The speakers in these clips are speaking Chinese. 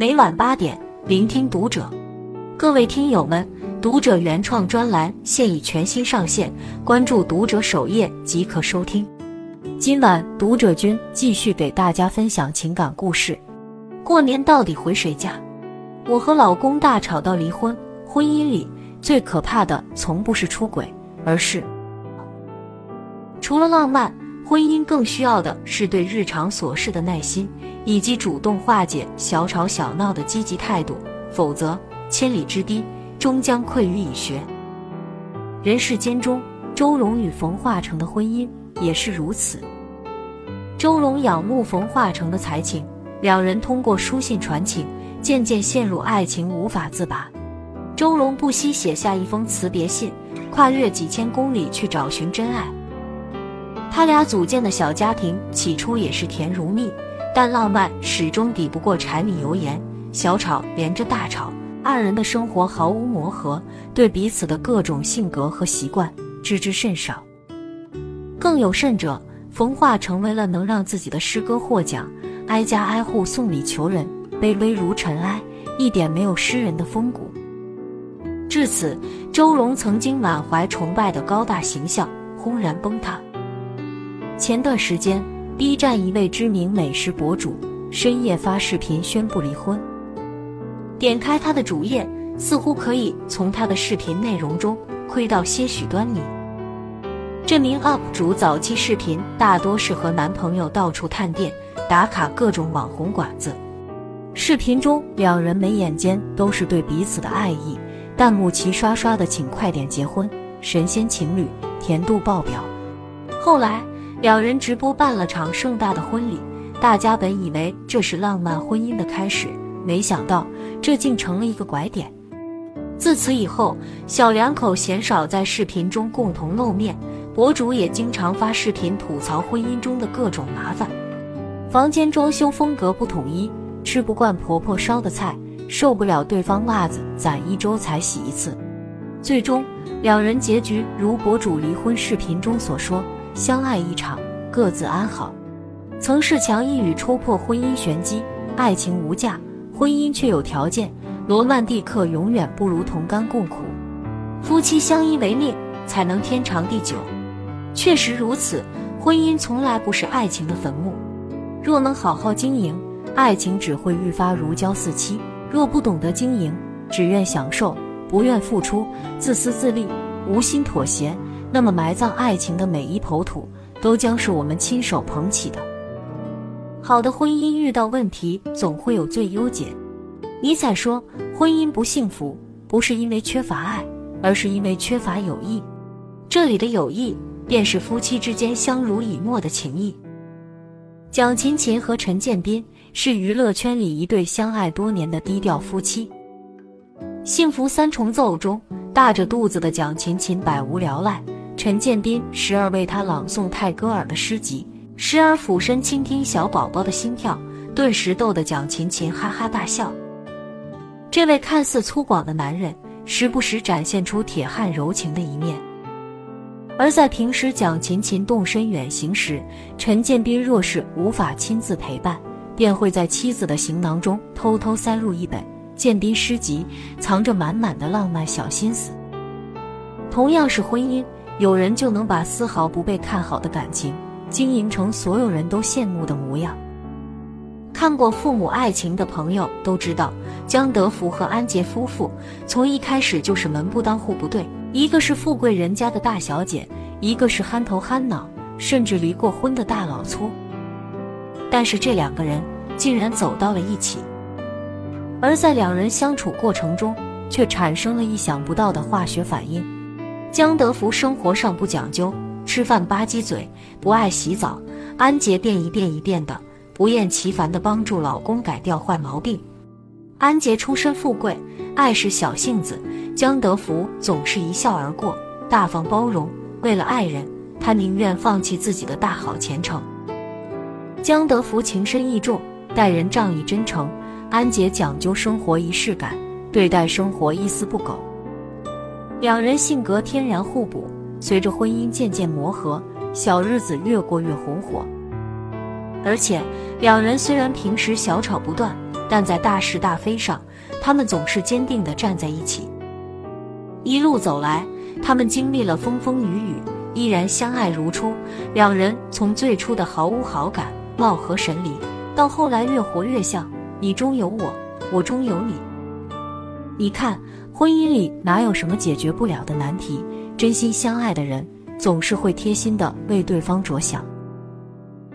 每晚八点，聆听读者。各位听友们，读者原创专栏现已全新上线，关注读者首页即可收听。今晚读者君继续给大家分享情感故事。过年到底回谁家？我和老公大吵到离婚。婚姻里最可怕的从不是出轨，而是除了浪漫，婚姻更需要的是对日常琐事的耐心，以及主动化解小吵小闹的积极态度。否则，千里之堤终将溃于蚁穴。人世间中，周蓉与冯化成的婚姻也是如此。周蓉仰慕冯化成的才情，两人通过书信传情，渐渐陷入爱情，无法自拔。周蓉不惜写下一封辞别信，跨越几千公里去找寻真爱。他俩组建的小家庭起初也是甜如蜜，但浪漫始终抵不过柴米油盐，小吵连着大吵，二人的生活毫无磨合，对彼此的各种性格和习惯知之甚少。更有甚者，冯化成为了能让自己的诗歌获奖，挨家挨户送礼求人，卑微如尘埃，一点没有诗人的风骨。至此，周蓉曾经满怀崇拜的高大形象轰然崩塌。前段时间，B 站一位知名美食博主深夜发视频宣布离婚。点开他的主页，似乎可以从他的视频内容中窥到些许端倪。这名 UP 主早期视频大多是和男朋友到处探店、打卡各种网红馆子。视频中，两人眉眼间都是对彼此的爱意。弹幕齐刷刷的，请快点结婚，神仙情侣，甜度爆表。后来两人直播办了场盛大的婚礼，大家本以为这是浪漫婚姻的开始，没想到这竟成了一个拐点。自此以后，小两口鲜少在视频中共同露面，博主也经常发视频吐槽婚姻中的各种麻烦：房间装修风格不统一，吃不惯婆婆烧的菜。受不了对方袜子攒一周才洗一次，最终两人结局如博主离婚视频中所说：相爱一场，各自安好。曾仕强一语戳破婚姻玄机：爱情无价，婚姻却有条件。罗曼蒂克永远不如同甘共苦，夫妻相依为命才能天长地久。确实如此，婚姻从来不是爱情的坟墓。若能好好经营，爱情只会愈发如胶似漆。若不懂得经营，只愿享受，不愿付出，自私自利，无心妥协，那么埋葬爱情的每一抔土，都将是我们亲手捧起的。好的婚姻遇到问题，总会有最优解。尼采说，婚姻不幸福，不是因为缺乏爱，而是因为缺乏友谊。这里的友谊，便是夫妻之间相濡以沫的情谊。蒋勤勤和陈建斌。是娱乐圈里一对相爱多年的低调夫妻。《幸福三重奏》中，大着肚子的蒋勤勤百无聊赖，陈建斌时而为他朗诵泰戈尔的诗集，时而俯身倾听小宝宝的心跳，顿时逗得蒋勤勤哈哈大笑。这位看似粗犷的男人，时不时展现出铁汉柔情的一面。而在平时蒋勤勤动身远行时，陈建斌若是无法亲自陪伴，便会在妻子的行囊中偷偷塞入一本建斌诗集，藏着满满的浪漫小心思。同样是婚姻，有人就能把丝毫不被看好的感情经营成所有人都羡慕的模样。看过《父母爱情》的朋友都知道，江德福和安杰夫妇从一开始就是门不当户不对，一个是富贵人家的大小姐，一个是憨头憨脑，甚至离过婚的大老粗。但是这两个人竟然走到了一起，而在两人相处过程中，却产生了意想不到的化学反应。江德福生活上不讲究，吃饭吧唧嘴，不爱洗澡；安杰便一遍一遍的不厌其烦地帮助老公改掉坏毛病。安杰出身富贵，爱是小性子，江德福总是一笑而过，大方包容。为了爱人，他宁愿放弃自己的大好前程。江德福情深意重，待人仗义真诚；安杰讲究生活仪式感，对待生活一丝不苟。两人性格天然互补，随着婚姻渐渐磨合，小日子越过越红火。而且，两人虽然平时小吵不断，但在大是大非上，他们总是坚定地站在一起。一路走来，他们经历了风风雨雨，依然相爱如初。两人从最初的毫无好感、貌合神离，到后来越活越像，你中有我，我中有你。你看，婚姻里哪有什么解决不了的难题？真心相爱的人总是会贴心的为对方着想。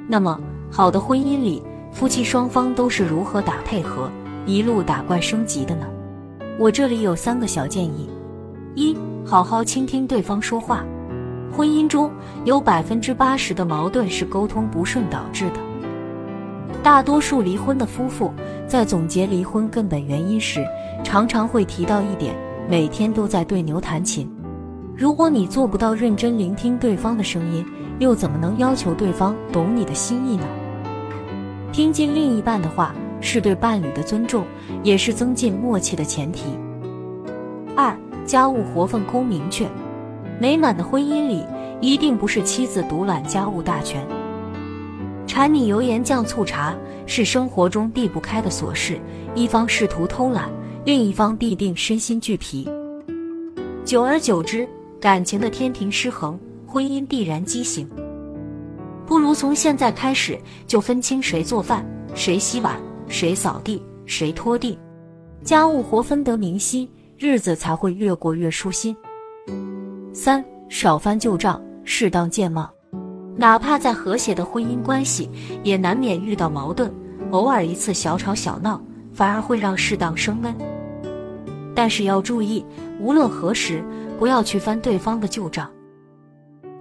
那么，好的婚姻里，夫妻双方都是如何打配合，一路打怪升级的呢？我这里有三个小建议：一、好好倾听对方说话。婚姻中有百分之八十的矛盾是沟通不顺导致的。大多数离婚的夫妇在总结离婚根本原因时，常常会提到一点：每天都在对牛弹琴。如果你做不到认真聆听对方的声音，又怎么能要求对方懂你的心意呢？听进另一半的话，是对伴侣的尊重，也是增进默契的前提。二，家务活分工明确。美满的婚姻里，一定不是妻子独揽家务大权。柴米油盐酱醋茶是生活中避不开的琐事，一方试图偷懒，另一方必定身心俱疲。久而久之，感情的天平失衡，婚姻必然畸形。不如从现在开始就分清谁做饭、谁洗碗、谁扫地、谁拖地，家务活分得明晰，日子才会越过越舒心。三少翻旧账，适当健忘。哪怕在和谐的婚姻关系，也难免遇到矛盾，偶尔一次小吵小闹，反而会让适当升温。但是要注意，无论何时。不要去翻对方的旧账，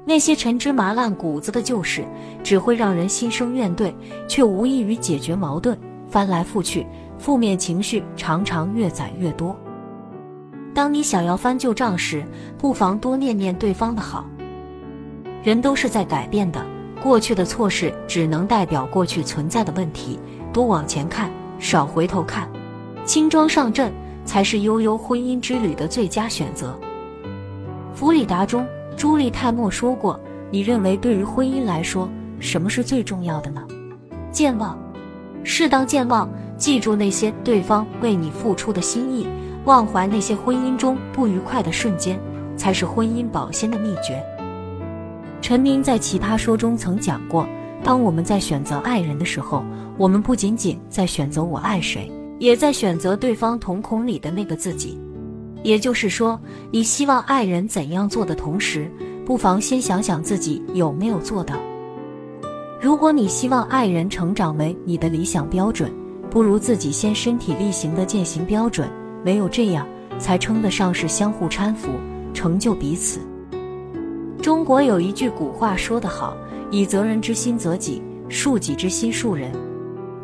那些陈芝麻烂谷子的旧事，只会让人心生怨怼，却无异于解决矛盾。翻来覆去，负面情绪常常越攒越多。当你想要翻旧账时，不妨多念念对方的好。人都是在改变的，过去的错事只能代表过去存在的问题，多往前看，少回头看，轻装上阵才是悠悠婚姻之旅的最佳选择。弗里达中，朱莉泰莫说过：“你认为对于婚姻来说，什么是最重要的呢？健忘，适当健忘，记住那些对方为你付出的心意，忘怀那些婚姻中不愉快的瞬间，才是婚姻保鲜的秘诀。”陈明在《奇葩说》中曾讲过：“当我们在选择爱人的时候，我们不仅仅在选择我爱谁，也在选择对方瞳孔里的那个自己。”也就是说，你希望爱人怎样做的同时，不妨先想想自己有没有做到。如果你希望爱人成长为你的理想标准，不如自己先身体力行的践行标准。唯有这样，才称得上是相互搀扶，成就彼此。中国有一句古话说得好：“以责人之心责己，恕己之心恕人。”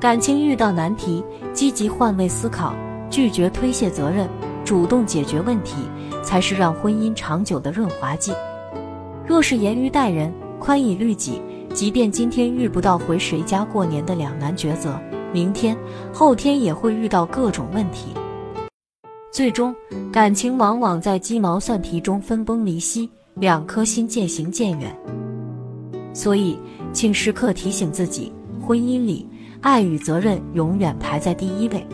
感情遇到难题，积极换位思考，拒绝推卸责任。主动解决问题，才是让婚姻长久的润滑剂。若是严于待人，宽以律己，即便今天遇不到回谁家过年的两难抉择，明天、后天也会遇到各种问题。最终，感情往往在鸡毛蒜皮中分崩离析，两颗心渐行渐远。所以，请时刻提醒自己，婚姻里，爱与责任永远排在第一位。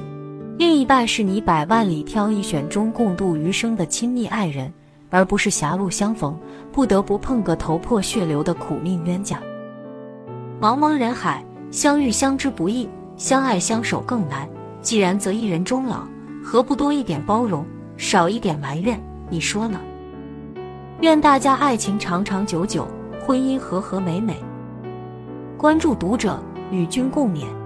另一半是你百万里挑一选中共度余生的亲密爱人，而不是狭路相逢不得不碰个头破血流的苦命冤家。茫茫人海，相遇相知不易，相爱相守更难。既然择一人终老，何不多一点包容，少一点埋怨？你说呢？愿大家爱情长长久久，婚姻和和美美。关注读者，与君共勉。